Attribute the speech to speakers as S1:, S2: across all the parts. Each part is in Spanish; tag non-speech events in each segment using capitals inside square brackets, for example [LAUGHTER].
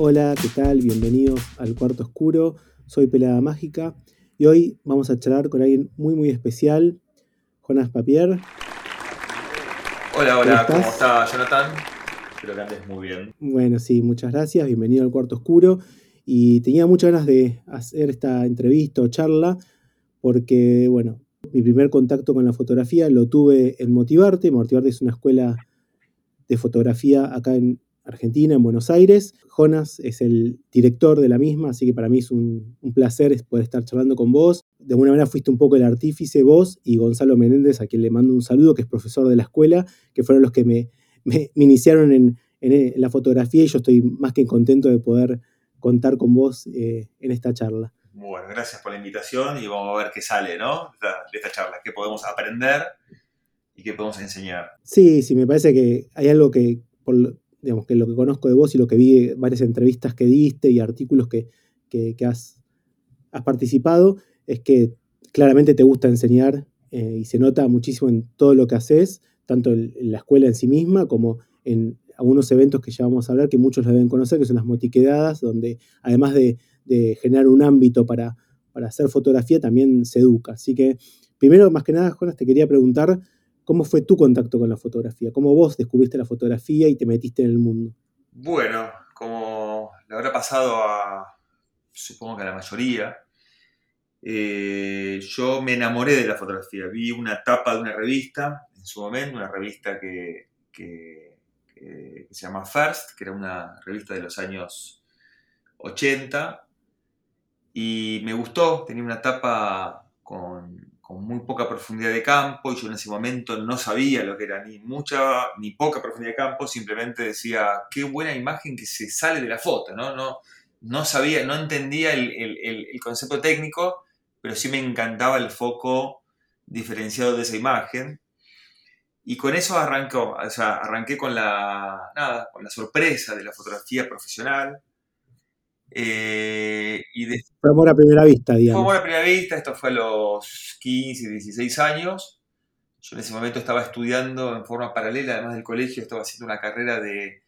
S1: Hola, ¿qué tal? Bienvenidos al Cuarto Oscuro. Soy Pelada Mágica y hoy vamos a charlar con alguien muy muy especial, Jonas Papier.
S2: Hola, hola, ¿cómo, está Jonathan? Espero que andes muy bien.
S1: Bueno, sí, muchas gracias. Bienvenido al Cuarto Oscuro. Y tenía muchas ganas de hacer esta entrevista o charla porque, bueno, mi primer contacto con la fotografía lo tuve en Motivarte. Motivarte es una escuela de fotografía acá en Argentina, en Buenos Aires. Jonas es el director de la misma, así que para mí es un, placer poder estar charlando con vos. De alguna manera fuiste un poco el artífice, vos y Gonzalo Menéndez, a quien le mando un saludo, que es profesor de la escuela, que fueron los que me, iniciaron en, la fotografía y yo estoy más que contento de poder contar con vos eh, en esta charla.
S2: Bueno, gracias por la invitación y vamos a ver qué sale, ¿no? De esta charla, qué podemos aprender y qué podemos enseñar.
S1: Sí, sí, me parece que hay algo que, digamos, que lo que conozco de vos y lo que vi, varias entrevistas que diste y artículos que, has, participado, es que claramente te gusta enseñar eh, y se nota muchísimo en todo lo que haces, tanto en, la escuela en sí misma como en algunos eventos que ya vamos a hablar, que muchos deben conocer, que son las motiquedadas, donde además de, generar un ámbito para, para hacer fotografía, también se educa. Así que, primero, más que nada, Jonas, te quería preguntar ¿Cómo fue tu contacto con la fotografía? ¿Cómo vos descubriste la fotografía y te metiste en el mundo?
S2: Bueno, como le habrá pasado a, supongo que a la mayoría, eh, yo me enamoré de la fotografía. Vi una tapa de una revista en su momento, una revista que, que se llama First, que era una revista de los años 80, y me gustó, tenía una tapa con con muy poca profundidad de campo y yo en ese momento no sabía lo que era ni mucha ni poca profundidad de campo, simplemente decía, qué buena imagen que se sale de la foto, ¿no? No, no sabía, no entendía el, concepto técnico, pero sí me encantaba el foco diferenciado de esa imagen. Y con eso arrancó, o sea, arranqué con la, nada, con la sorpresa de la fotografía profesional,
S1: eh, y fue amor a primera vista, digamos.
S2: Fue amor a primera vista, esto fue a los 15, 16 años. Yo en ese momento estaba estudiando en forma paralela, además del colegio, estaba haciendo una carrera de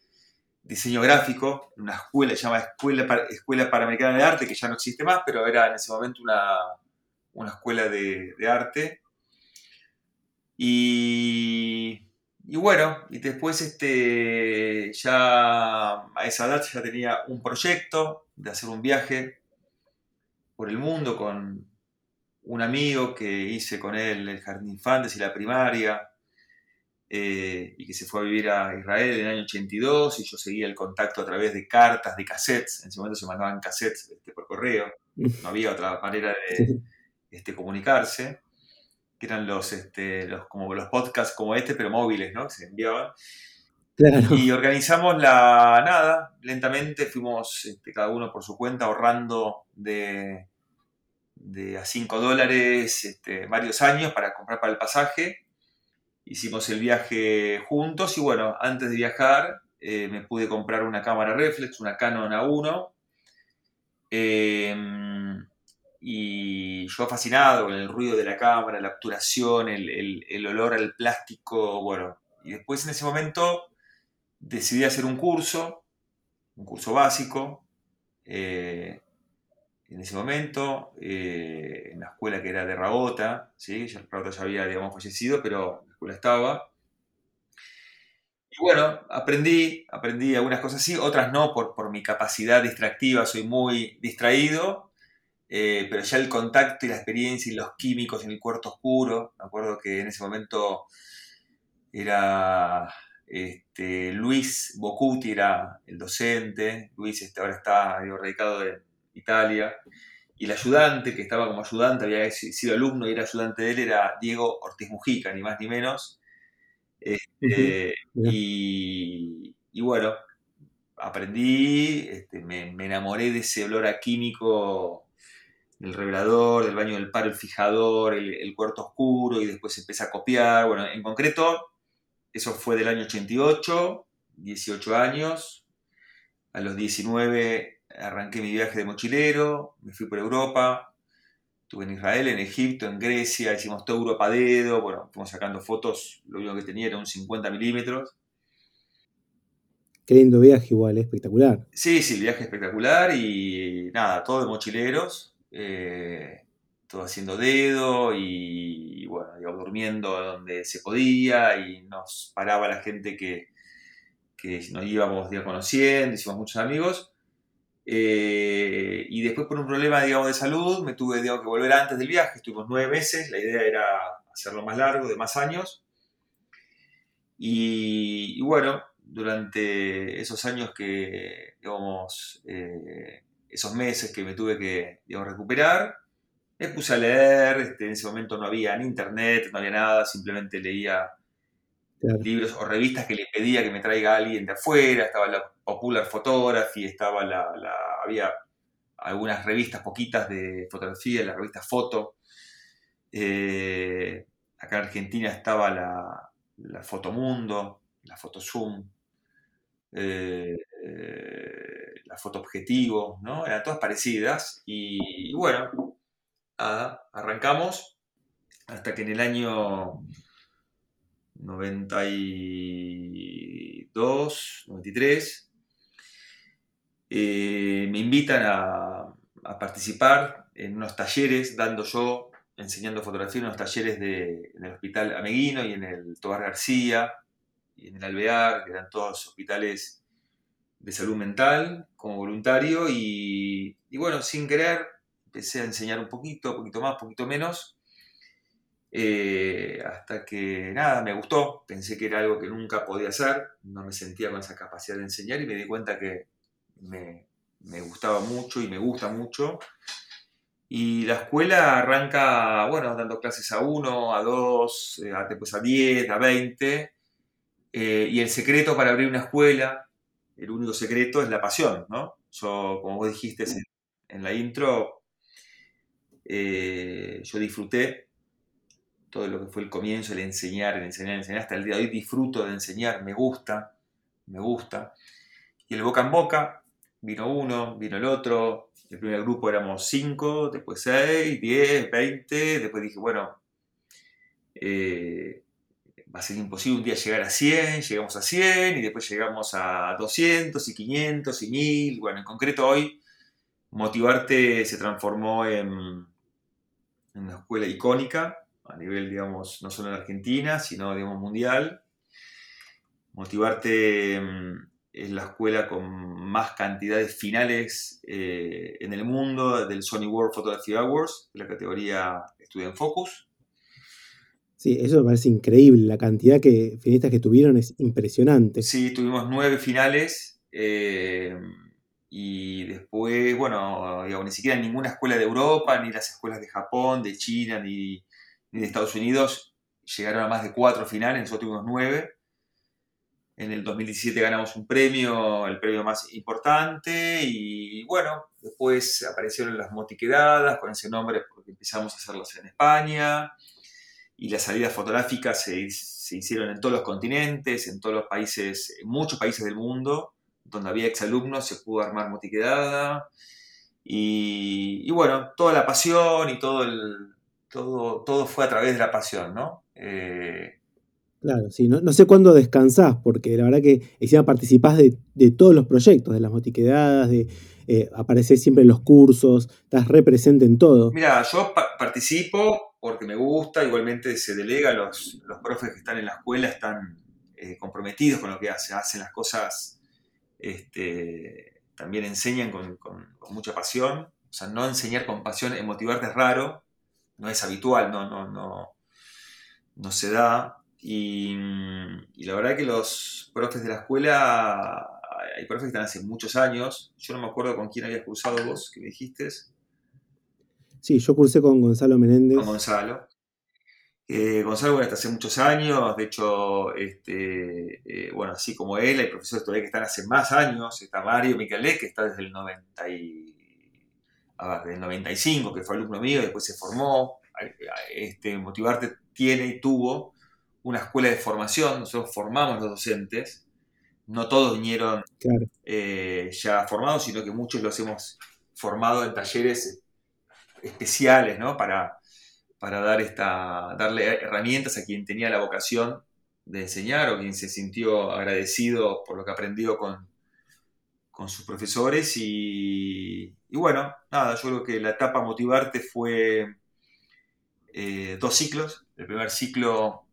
S2: diseño gráfico en una escuela, se llama Escuela, escuela Panamericana de Arte, que ya no existe más, pero era en ese momento una, una escuela de, de arte. Y y bueno, y después este, ya a esa edad ya tenía un proyecto de hacer un viaje por el mundo con un amigo que hice con él el jardín infantes y la primaria, eh, y que se fue a vivir a Israel en el año 82, y yo seguía el contacto a través de cartas, de cassettes, en ese momento se mandaban cassettes este, por correo, no había otra manera de [LAUGHS] este, comunicarse que eran los, este, los, como los podcasts como este, pero móviles, ¿no? Que se enviaban. Y organizamos la nada, lentamente fuimos este, cada uno por su cuenta ahorrando de, de a 5 dólares este, varios años para comprar para el pasaje. Hicimos el viaje juntos y bueno, antes de viajar eh, me pude comprar una cámara reflex, una Canon A1. Eh, y yo fascinado con el ruido de la cámara, la obturación, el, olor al plástico, bueno. Y después en ese momento decidí hacer un curso, un curso básico, eh, en ese momento, eh, en la escuela que era de Rabota, ¿sí? ya, Rabota ya había, digamos, fallecido, pero la escuela estaba. Y bueno, aprendí, aprendí algunas cosas así, otras no, por, por mi capacidad distractiva, soy muy distraído, eh, pero ya el contacto y la experiencia y los químicos en el cuarto oscuro, me acuerdo que en ese momento era este, Luis Bocuti, era el docente, Luis este, ahora está radicado en Italia, y el ayudante, que estaba como ayudante, había sido alumno y era ayudante de él, era Diego Ortiz Mujica, ni más ni menos. Este, y, bueno, aprendí, este, me, me, enamoré de ese olor a químico el revelador, del baño del paro, el fijador, el, cuarto oscuro y después empecé a copiar. Bueno, en concreto, eso fue del año 88, 18 años. A los 19 arranqué mi viaje de mochilero, me fui por Europa, estuve en Israel, en Egipto, en Grecia, hicimos toda Europa a dedo, bueno, fuimos sacando fotos, lo único que tenía era un 50 milímetros.
S1: Qué lindo viaje igual, espectacular.
S2: Sí, sí, el viaje espectacular y nada, todo de mochileros, eh, todo haciendo dedo y, bueno, durmiendo donde se podía y nos paraba la gente que, nos íbamos ya conociendo, hicimos muchos amigos. Eh, y después por un problema, digamos, de salud, me tuve, que volver antes del viaje, estuvimos nueve meses, la idea era hacerlo más largo, de más años. y bueno, durante esos años que, digamos, eh, esos meses que me tuve que recuperar, me puse a leer, este, en ese momento no había ni internet, no había nada, simplemente leía libros o revistas que le pedía que me traiga alguien de afuera, estaba la Popular Photography, estaba la, había algunas revistas poquitas de fotografía, la revista Foto. Eh, acá en Argentina estaba la, la Fotomundo, la Fotozoom. Eh, eh, la foto objetivo, ¿no? Eran todas parecidas y, bueno, arrancamos hasta que en el año 92, 93, eh, me invitan a, participar en unos talleres, dando yo, enseñando fotografía en unos talleres de, en el Hospital Ameguino y en el Tobar García, y en el Alvear, que eran todos hospitales de salud mental como voluntario y, bueno, sin querer empecé a enseñar un poquito, poquito más, poquito menos, eh, hasta que nada, me gustó, pensé que era algo que nunca podía hacer, no me sentía con esa capacidad de enseñar y me di cuenta que me, gustaba mucho y me gusta mucho. Y la escuela arranca, bueno, dando clases a uno, a dos, eh, después a diez, a veinte, eh, y el secreto para abrir una escuela, el único secreto es la pasión, ¿no? Yo, como vos dijiste en, la intro, eh, yo disfruté todo lo que fue el comienzo, el enseñar, el enseñar, el enseñar. Hasta el día de hoy disfruto de enseñar, me gusta, me gusta. Y el boca en boca, vino uno, vino el otro. El primer grupo éramos cinco, después seis, diez, veinte. Después dije, bueno, eh, va a ser imposible un día llegar a 100, llegamos a 100 y después llegamos a 200 y 500 y 1000. Bueno, en concreto hoy Motivarte se transformó en, una escuela icónica a nivel, digamos, no solo en Argentina, sino, digamos, mundial. Motivarte mm, es la escuela con más cantidades finales eh, en el mundo del Sony World Photography Awards, la categoría Student Focus.
S1: Sí, eso me parece increíble. La cantidad de finalistas que tuvieron es impresionante.
S2: Sí, tuvimos nueve finales. Eh, y después, bueno, ni siquiera ninguna escuela de Europa, ni las escuelas de Japón, de China, ni, de Estados Unidos llegaron a más de cuatro finales. Nosotros tuvimos nueve. En el 2017 ganamos un premio, el premio más importante. Y bueno, después aparecieron las motiquedadas con ese nombre porque empezamos a hacerlas en España y las salidas fotográficas se, hicieron en todos los continentes, en todos los países, en muchos países del mundo, donde había exalumnos, se pudo armar motiquedada. Y, y bueno, toda la pasión y todo, el, todo, todo fue a través de la pasión, ¿no?
S1: Eh, claro, sí, no, sé cuándo descansás, porque la verdad que encima participás de, de todos los proyectos, de las motiquedadas, de eh, aparecer siempre en los cursos, estás represente en todo.
S2: Mira, yo participo porque me gusta, igualmente se delega, los, los profes que están en la escuela están eh, comprometidos con lo que hacen, hacen las cosas, este, también enseñan con, mucha pasión, o sea, no enseñar con pasión, motivarte es raro, no es habitual, no, no, no, no se da. Y, la verdad que los profes de la escuela hay profes que están hace muchos años. Yo no me acuerdo con quién habías cursado vos, que me dijiste.
S1: Sí, yo cursé con Gonzalo Menéndez.
S2: Con Gonzalo. Eh, Gonzalo, bueno, está hace muchos años, de hecho, este, eh, bueno, así como él, hay profesores todavía que están hace más años, está Mario Miquelé, que está desde el, 90 95, que fue alumno mío, después se formó, este, Motivarte tiene y tuvo una escuela de formación, nosotros formamos los docentes, no todos vinieron eh, ya formados, sino que muchos los hemos formado en talleres especiales, ¿no? Para, para dar esta, darle herramientas a quien tenía la vocación de enseñar o quien se sintió agradecido por lo que aprendió con, con sus profesores y, bueno, nada, yo creo que la etapa Motivarte fue eh, dos ciclos. El primer ciclo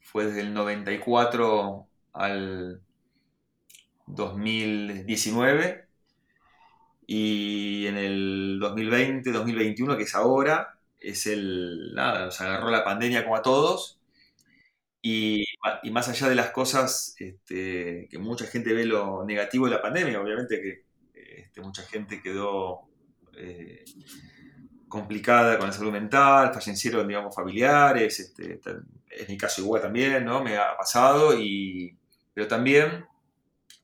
S2: fue desde el 94 al 2019 y en el 2020-2021, que es ahora, es el, nada, nos agarró la pandemia como a todos y, más allá de las cosas este, que mucha gente ve lo negativo de la pandemia, obviamente que este, mucha gente quedó eh, complicada con la salud mental, fallecieron, digamos, familiares, este, en mi caso igual también, ¿no? Me ha pasado, y, pero también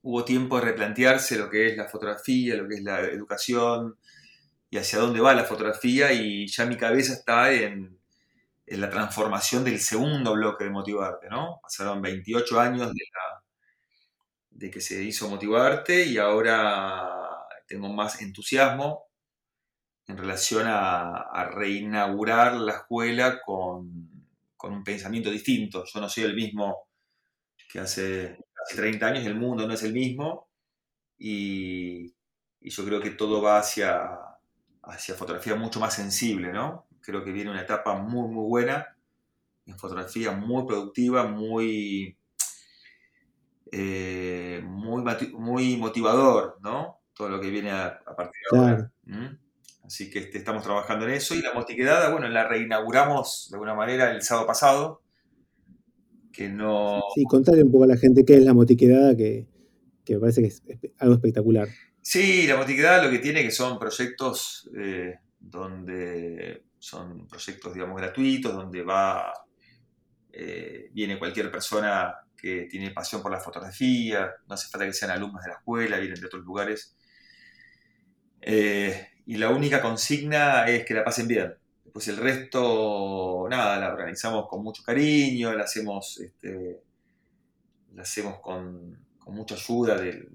S2: hubo tiempo de replantearse lo que es la fotografía, lo que es la educación y hacia dónde va la fotografía y ya mi cabeza está en, en la transformación del segundo bloque de Motivarte, ¿no? Pasaron 28 años de, que se hizo Motivarte y ahora tengo más entusiasmo en relación a, reinaugurar la escuela con, un pensamiento distinto. Yo no soy el mismo que hace, 30 años, el mundo no es el mismo y, y yo creo que todo va hacia, hacia fotografía mucho más sensible, ¿no? Creo que viene una etapa muy, muy buena en fotografía, muy productiva, muy, eh, muy, muy motivador, ¿no? Todo lo que viene a, partir de ahora. Así que este, estamos trabajando en eso. Y la motiquedada, bueno, la reinauguramos de alguna manera el sábado pasado. Que no.
S1: Sí, contarle un poco a la gente qué es la motiquedada, que, que me parece que es algo espectacular.
S2: Sí, la motiquedada lo que tiene que son proyectos eh, donde son proyectos, digamos, gratuitos, donde va, eh, viene cualquier persona que tiene pasión por la fotografía, no hace falta que sean alumnos de la escuela, vienen de otros lugares. Eh, y la única consigna es que la pasen bien. Pues el resto, nada, la organizamos con mucho cariño, la hacemos, este, la hacemos con, mucha ayuda de,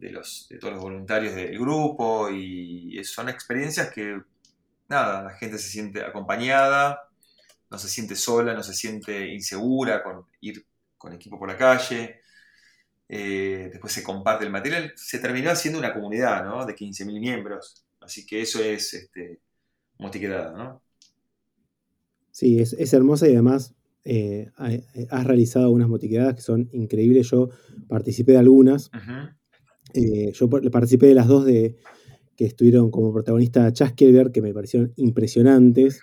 S2: todos los voluntarios del grupo y son experiencias que nada, la gente se siente acompañada, no se siente sola, no se siente insegura con ir con equipo por la calle. Eh, después se comparte el material. Se terminó haciendo una comunidad ¿no? de 15.000 miembros. Así que eso es este, motiquedada, ¿no?
S1: Sí, es, hermosa y además eh, has realizado unas motiquedadas que son increíbles. Yo participé de algunas. Eh, yo participé de las dos de, que estuvieron como protagonista Chaskelberg, que me parecieron impresionantes.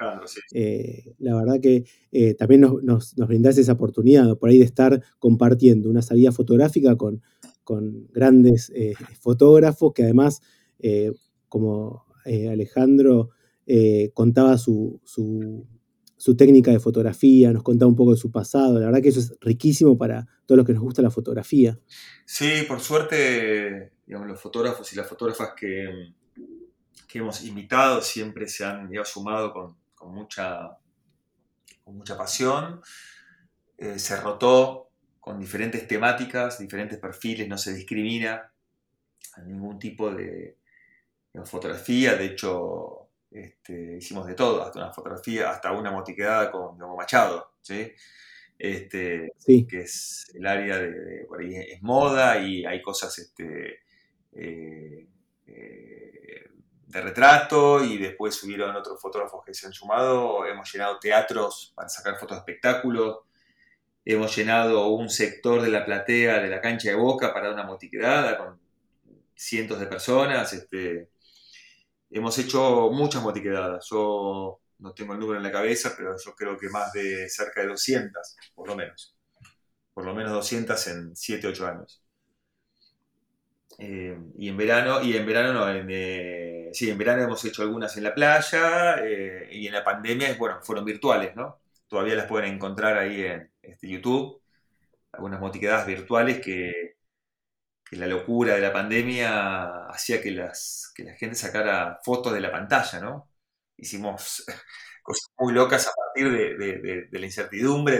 S1: Eh, la verdad que eh, también nos, nos, brindás esa oportunidad por ahí de estar compartiendo una salida fotográfica con, con grandes eh, fotógrafos que además, como Alejandro contaba su, su, su, técnica de fotografía, nos contaba un poco de su pasado. La verdad que eso es riquísimo para todos los que nos gusta la fotografía.
S2: Sí, por suerte, digamos, los fotógrafos y las fotógrafas que que hemos invitado siempre se han sumado con, mucha, con mucha pasión. Eh, se rotó con diferentes temáticas, diferentes perfiles, no se discrimina a ningún tipo de, fotografía. De hecho, este, hicimos de todo, hasta una fotografía, hasta una motiquedada con Machado, ¿sí? Este, que es el área de, por ahí es moda y hay cosas este, eh, eh, de retrato y después subieron otros fotógrafos que se han sumado. Hemos llenado teatros para sacar fotos de espectáculos. Hemos llenado un sector de la platea de la cancha de Boca para una motiquedada con cientos de personas. Este, hemos hecho muchas motiquedadas. Yo no tengo el número en la cabeza, pero yo creo que más de cerca de 200, por lo menos. Por lo menos 200 en 7, 8 años. Eh, y en verano, y en verano no, en, eh, sí, en verano hemos hecho algunas en la playa eh, y en la pandemia, bueno, fueron virtuales, ¿no? Todavía las pueden encontrar ahí en este, YouTube, algunas motiquedadas virtuales que, la locura de la pandemia hacía que, las, que la gente sacara fotos de la pantalla, ¿no? Hicimos [LAUGHS] cosas muy locas a partir de, la incertidumbre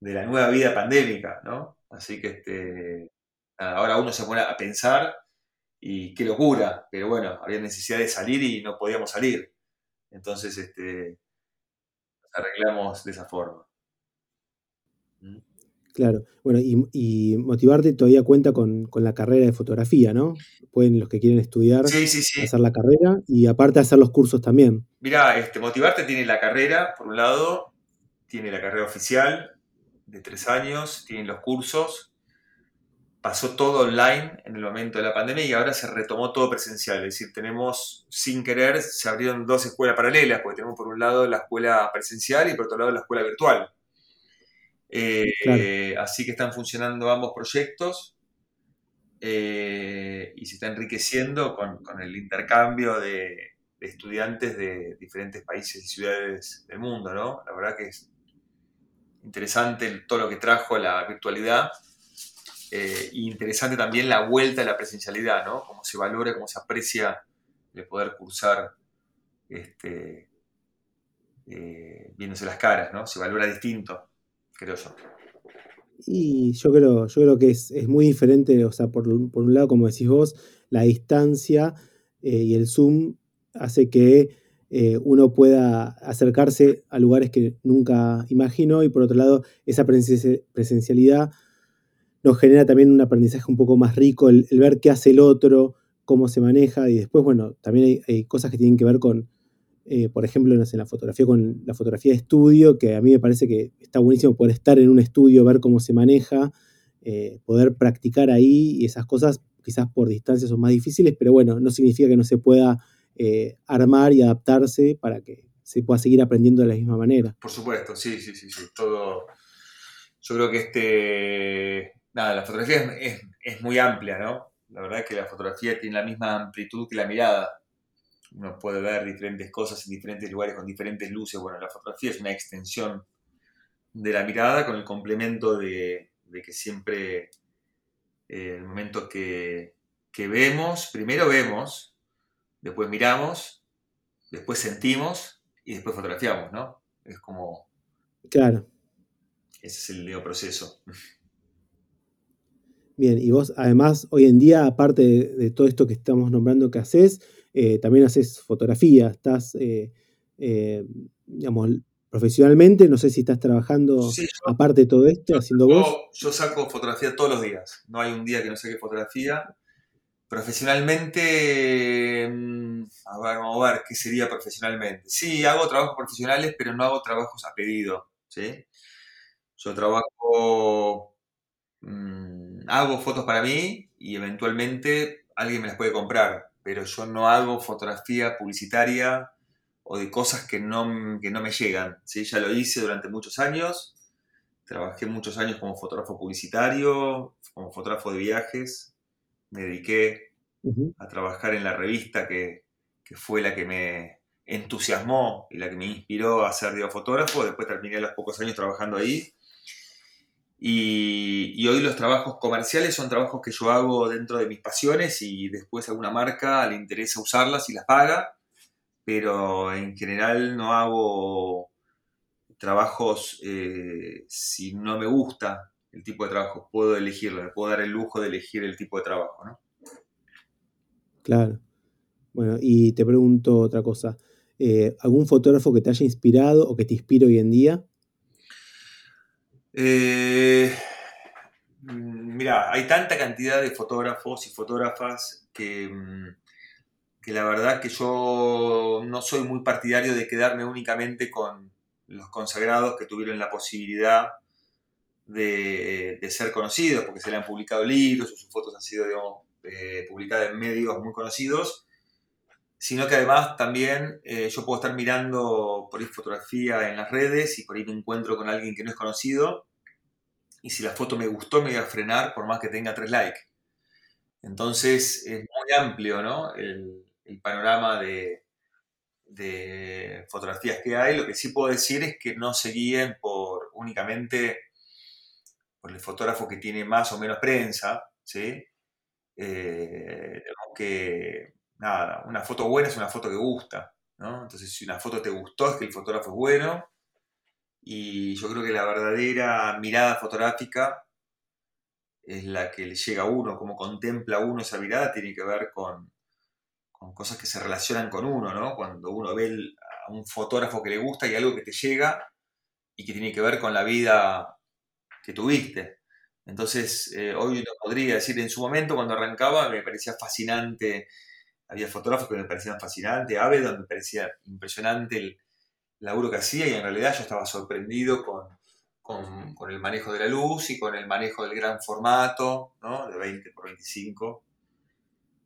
S2: de, la nueva vida pandémica, ¿no? Así que este, ahora uno se pone a pensar y qué locura, pero bueno, había necesidad de salir y no podíamos salir. Entonces, este, arreglamos de esa forma.
S1: Claro, bueno, y, Motivarte todavía cuenta con, la carrera de fotografía, ¿no? Pueden los que quieren estudiar hacer la carrera y aparte hacer los cursos también.
S2: Mirá, este, Motivarte tiene la carrera, por un lado, tiene la carrera oficial de tres años, tiene los cursos, pasó todo online en el momento de la pandemia y ahora se retomó todo presencial. Es decir, tenemos, sin querer, se abrieron dos escuelas paralelas, porque tenemos por un lado la escuela presencial y por otro lado la escuela virtual. Eh, así que están funcionando ambos proyectos eh, y se está enriqueciendo con, el intercambio de, estudiantes de diferentes países y ciudades del mundo, ¿no? La verdad que es interesante todo lo que trajo la virtualidad eh, y interesante también la vuelta a la presencialidad, ¿no? Cómo se valora, cómo se aprecia el poder cursar este, viéndose las caras, ¿no? Se valora distinto creo yo.
S1: Y yo creo, yo creo que es, muy diferente, o sea, por, un lado, como decís vos, la distancia eh, y el Zoom hace que eh, uno pueda acercarse a lugares que nunca imaginó y por otro lado, esa presencialidad nos genera también un aprendizaje un poco más rico, el, ver qué hace el otro, cómo se maneja y después, bueno, también hay cosas que tienen que ver con, eh, por ejemplo, en la fotografía con la fotografía de estudio, que a mí me parece que está buenísimo poder estar en un estudio, ver cómo se maneja, eh, poder practicar ahí y esas cosas quizás por distancia son más difíciles, pero bueno, no significa que no se pueda eh, armar y adaptarse para que se pueda seguir aprendiendo de la misma manera.
S2: Por supuesto, sí, sí, sí, sí. Todo. Yo creo que este. Nada, la fotografía es, es muy amplia, ¿no? La verdad es que la fotografía tiene la misma amplitud que la mirada uno puede ver diferentes cosas en diferentes lugares con diferentes luces. Bueno, la fotografía es una extensión de la mirada con el complemento de, que siempre eh, el momento que, vemos, primero vemos, después miramos, después sentimos y después fotografiamos, ¿no? Es como...
S1: Claro.
S2: Ese es el neo proceso.
S1: Bien, y vos además hoy en día, aparte de todo esto que estamos nombrando que haces, eh, también haces fotografía, estás, eh, eh, digamos, profesionalmente, no sé si estás trabajando aparte de todo esto, haciendo vos.
S2: Yo saco fotografía todos los días, no hay un día que no saque fotografía. Profesionalmente, mm, a ver, vamos a ver qué sería profesionalmente. Sí, hago trabajos profesionales, pero no hago trabajos a pedido. ¿sí? Yo trabajo, mm, hago fotos para mí y eventualmente alguien me las puede comprar pero yo no hago fotografía publicitaria o de cosas que no, no me llegan. ¿sí? Ya lo hice durante muchos años, trabajé muchos años como fotógrafo publicitario, como fotógrafo de viajes, me dediqué a trabajar en la revista que, que, fue la que me entusiasmó y la que me inspiró a ser fotógrafo. Después terminé los pocos años trabajando ahí y, hoy los trabajos comerciales son trabajos que yo hago dentro de mis pasiones y después alguna marca le interesa usarlas y las paga, pero en general no hago trabajos eh, si no me gusta el tipo de trabajo, puedo elegirlo, me puedo dar el lujo de elegir el tipo de trabajo, ¿no?
S1: Claro. Bueno, y te pregunto otra cosa. Eh, ¿Algún fotógrafo que te haya inspirado o que te inspire hoy en día?
S2: Eh, mira, hay tanta cantidad de fotógrafos y fotógrafas que, mm, que la verdad que yo no soy muy partidario de quedarme únicamente con los consagrados que tuvieron la posibilidad de, ser conocidos, porque se le han publicado libros o sus fotos han sido eh, publicadas en medios muy conocidos, sino que además también eh, yo puedo estar mirando por ahí fotografía en las redes y por ahí me encuentro con alguien que no es conocido y si la foto me gustó me voy a frenar por más que tenga tres likes. Entonces es muy amplio ¿no? el, panorama de, de, fotografías que hay. Lo que sí puedo decir es que no se guíen por únicamente por el fotógrafo que tiene más o menos prensa, ¿sí? Eh, que nada, una foto buena es una foto que gusta, ¿no? Entonces si una foto te gustó es que el fotógrafo es bueno y yo creo que la verdadera mirada fotográfica es la que le llega a uno, como contempla uno esa mirada, tiene que ver con, cosas que se relacionan con uno, ¿no? Cuando uno ve a un fotógrafo que le gusta y algo que te llega y que tiene que ver con la vida que tuviste. Entonces, eh, hoy no podría decir, en su momento cuando arrancaba me parecía fascinante, había fotógrafos que me parecían fascinantes, Avedon me parecía impresionante el laburo que hacía y en realidad yo estaba sorprendido con, con, el manejo de la luz y con el manejo del gran formato, ¿no? de 20 por 25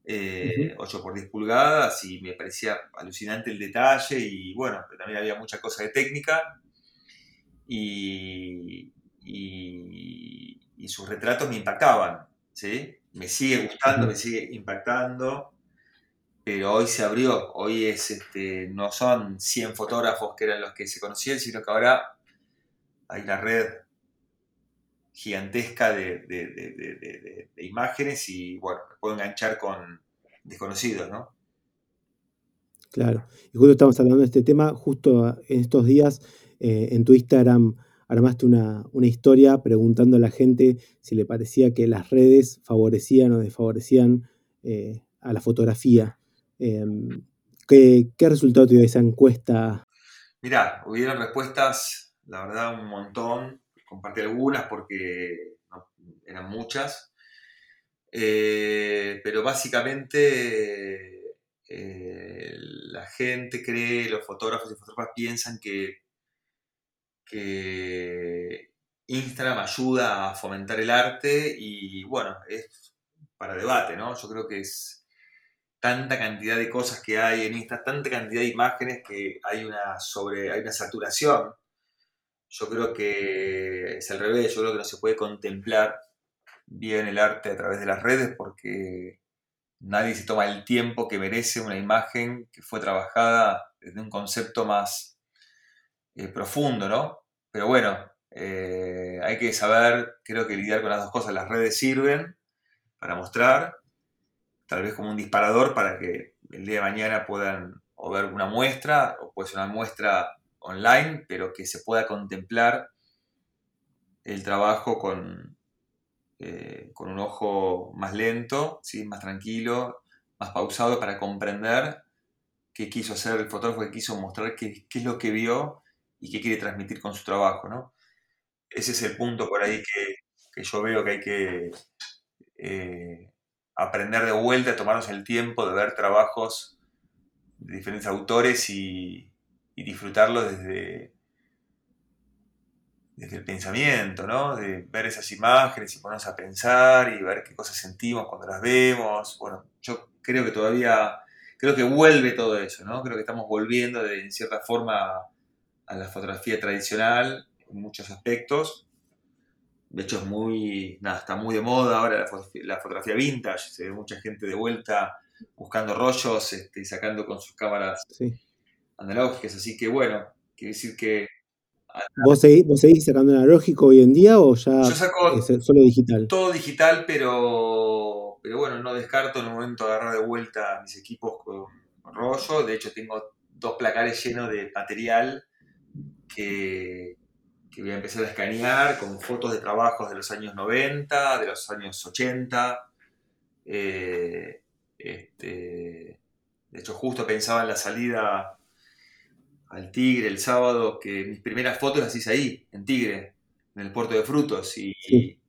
S2: 8 eh, por 10 pulgadas y me parecía alucinante el detalle y bueno, también había mucha cosa de técnica y, y, sus retratos me impactaban, ¿sí? Me sigue gustando, me sigue impactando, pero hoy se abrió, hoy es, este, no son 100 fotógrafos que eran los que se conocían, sino que ahora hay una red gigantesca de, imágenes y bueno, puedo enganchar con desconocidos, ¿no?
S1: Claro, y justo estamos hablando de este tema, justo en estos días eh, en tu Instagram armaste una, historia preguntando a la gente si le parecía que las redes favorecían o desfavorecían eh, a la fotografía. Em, ¿qué, resultado te dio esa encuesta?
S2: Mirá, hubieron respuestas, la verdad, un montón compartí algunas porque eran muchas, eh, pero básicamente eh, la gente cree, los fotógrafos y fotógrafas piensan que, que Instagram ayuda a fomentar el arte y bueno, es para debate, ¿no? Yo creo que es tanta cantidad de cosas que hay en Instagram, tanta cantidad de imágenes que hay una sobre, hay una saturación yo creo que es al revés, yo creo que no se puede contemplar bien el arte a través de las redes porque nadie se toma el tiempo que merece una imagen que fue trabajada desde un concepto más eh, profundo, ¿no? Pero bueno, eh, hay que saber, creo que lidiar con las dos cosas. Las redes sirven para mostrar, tal vez como un disparador para que el día de mañana puedan ver una muestra, o puede ser una muestra online, pero que se pueda contemplar el trabajo con, eh, con un ojo más lento, ¿sí? más tranquilo, más pausado para comprender qué quiso hacer el fotógrafo, qué quiso mostrar, qué, es lo que vio y qué quiere transmitir con su trabajo. ¿no? Ese es el punto por ahí que, yo veo que hay que eh, aprender de vuelta, tomarnos el tiempo de ver trabajos de diferentes autores y, y disfrutarlo desde, desde el pensamiento, ¿no? De ver esas imágenes y ponernos a pensar y ver qué cosas sentimos cuando las vemos. Bueno, yo creo que todavía, creo que vuelve todo eso, ¿no? Creo que estamos volviendo de, en cierta forma a la fotografía tradicional en muchos aspectos. De hecho, es muy, nada, está muy de moda ahora la, fotografía vintage. Se ve mucha gente de vuelta buscando rollos este, y sacando con sus cámaras sí analógicas, así que bueno, quiere decir que...
S1: ¿Vos seguís, ¿Vos seguís, sacando analógico hoy en día o ya
S2: Yo saco
S1: es solo digital?
S2: Todo digital, pero, pero bueno, no descarto en un momento agarrar de vuelta mis equipos con, rollo. De hecho, tengo dos placares llenos de material que, que, voy a empezar a escanear con fotos de trabajos de los años 90, de los años 80. Eh, este, de hecho, justo pensaba en la salida al Tigre el sábado, que mis primeras fotos las hice ahí, en Tigre, en el puerto de frutos. Y,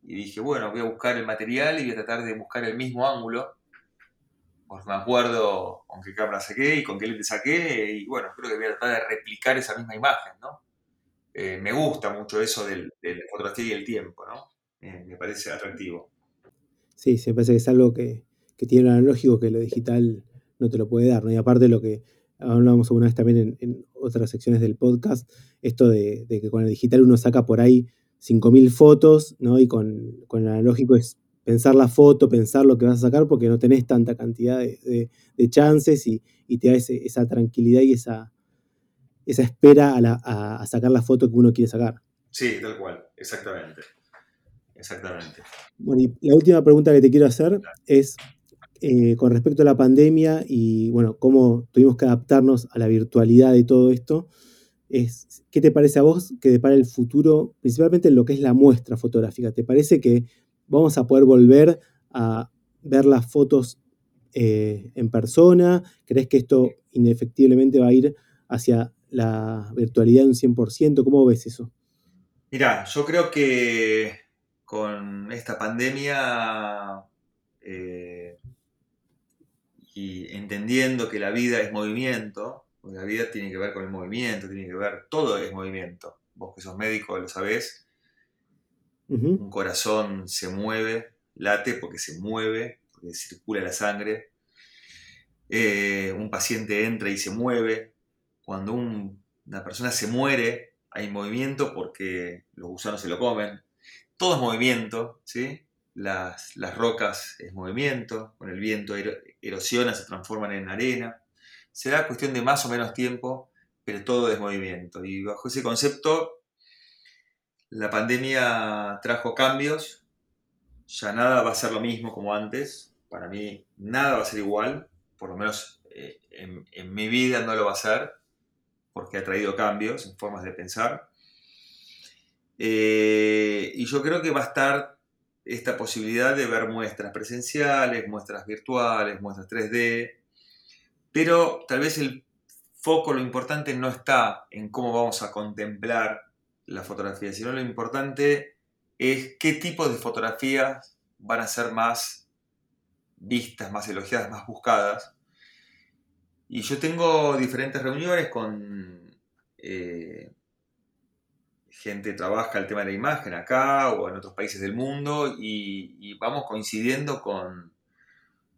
S2: dije, bueno, voy a buscar el material y voy a tratar de buscar el mismo ángulo. Pues me acuerdo con qué cámara saqué y con qué lente saqué. Y bueno, creo que voy a tratar de replicar esa misma imagen, ¿no? Eh, me gusta mucho eso del, de fotografía y el tiempo, ¿no? me parece atractivo.
S1: Sí, se me parece que es algo que, que tiene lo analógico que lo digital no te lo puede dar, ¿no? Y aparte lo que hablábamos alguna vez también en, otras secciones del podcast, esto de, que con el digital uno saca por ahí 5.000 fotos, ¿no? Y con, el analógico es pensar la foto, pensar lo que vas a sacar, porque no tenés tanta cantidad de, chances y, te da esa tranquilidad y esa, esa espera a, sacar la foto que uno quiere sacar.
S2: Sí, tal cual, exactamente. Exactamente.
S1: Bueno, y la última pregunta que te quiero hacer es, eh, con respecto a la pandemia y bueno, cómo tuvimos que adaptarnos a la virtualidad de todo esto, es, ¿qué te parece a vos que depara el futuro, principalmente en lo que es la muestra fotográfica? ¿Te parece que vamos a poder volver a ver las fotos eh, en persona? ¿Crees que esto inefectiblemente va a ir hacia la virtualidad un 100%? ¿Cómo ves eso?
S2: Mira, yo creo que con esta pandemia eh, y entendiendo que la vida es movimiento, la vida tiene que ver con el movimiento, tiene que ver, todo es movimiento. Vos que sos médico lo sabés, un corazón se mueve, late porque se mueve, porque circula la sangre. Eh, un paciente entra y se mueve. Cuando una persona se muere, hay movimiento porque los gusanos se lo comen. Todo es movimiento, ¿sí? Las, rocas es movimiento, con el viento erosiona, se transforman en arena. Será cuestión de más o menos tiempo, pero todo es movimiento. Y bajo ese concepto, la pandemia trajo cambios. Ya nada va a ser lo mismo como antes. Para mí, nada va a ser igual. Por lo menos eh, en, mi vida no lo va a ser, porque ha traído cambios en formas de pensar. Eh, y yo creo que va a estar esta posibilidad de ver muestras presenciales, muestras virtuales, muestras 3D, pero tal vez el foco, lo importante no está en cómo vamos a contemplar la fotografía, sino lo importante es qué tipo de fotografías van a ser más vistas, más elogiadas, más buscadas. Y yo tengo diferentes reuniones con eh, gente que trabaja el tema de la imagen acá o en otros países del mundo y, vamos coincidiendo con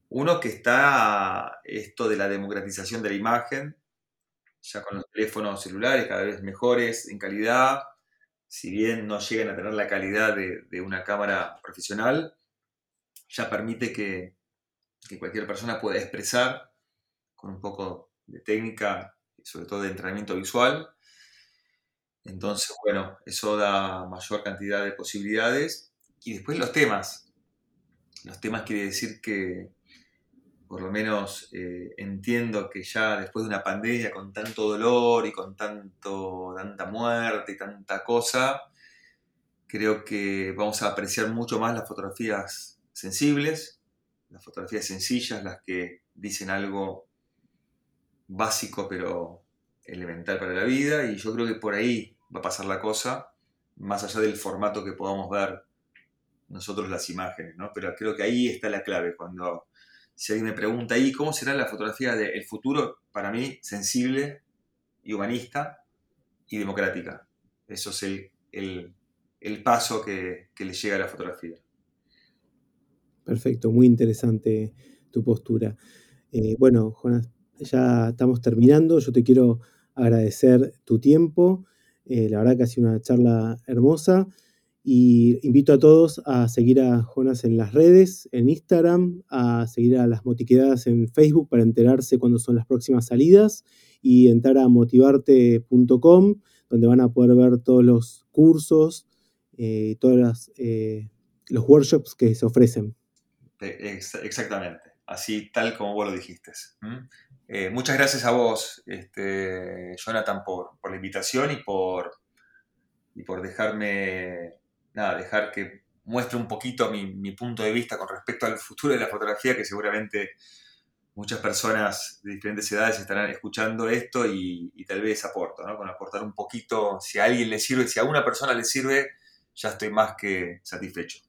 S2: uno que está esto de la democratización de la imagen, ya con los teléfonos celulares cada vez mejores en calidad, si bien no llegan a tener la calidad de, una cámara profesional, ya permite que, que cualquier persona pueda expresar con un poco de técnica, sobre todo de entrenamiento visual, entonces, bueno, eso da mayor cantidad de posibilidades. Y después los temas. Los temas quiere decir que, por lo menos eh, entiendo que ya después de una pandemia con tanto dolor y con tanto, tanta muerte y tanta cosa, creo que vamos a apreciar mucho más las fotografías sensibles, las fotografías sencillas, las que dicen algo básico pero elemental para la vida y yo creo que por ahí va a pasar la cosa, más allá del formato que podamos ver nosotros las imágenes, ¿no? Pero creo que ahí está la clave, cuando si alguien me pregunta, ¿y cómo será la fotografía del futuro? Para mí, sensible y humanista y democrática. Eso es el, paso que, le llega a la fotografía.
S1: Perfecto, muy interesante tu postura. Eh, bueno, Jonas, ya estamos terminando. Yo te quiero agradecer tu tiempo. Eh, la verdad que ha sido una charla hermosa. Y invito a todos a seguir a Jonas en las redes, en Instagram, a seguir a las motiquedadas en Facebook para enterarse cuándo son las próximas salidas y entrar a motivarte.com, donde van a poder ver todos los cursos, eh, todos eh, los workshops que se ofrecen.
S2: Exactamente, así tal como vos lo dijiste. Eh, muchas gracias a vos, este, Jonathan, por, la invitación y por, y por dejarme, nada, dejar que muestre un poquito mi, punto de vista con respecto al futuro de la fotografía, que seguramente muchas personas de diferentes edades estarán escuchando esto y, tal vez aporto, ¿no? Con aportar un poquito, si a alguien le sirve, si a una persona le sirve, ya estoy más que satisfecho.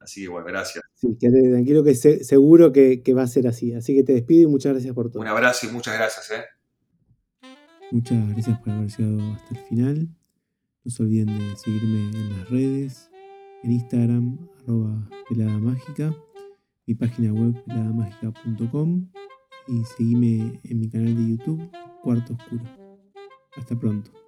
S2: Así que bueno, gracias.
S1: Sí, quédate tranquilo que seguro que, va a ser así. Así que te despido y muchas gracias por todo.
S2: Un abrazo y muchas gracias. ¿eh?
S1: Muchas gracias por haber llegado hasta el final. No se olviden de seguirme en las redes, en Instagram, arroba pelada mágica, mi página web peladamagica.com y seguime en mi canal de YouTube, Cuarto Oscuro. Hasta pronto.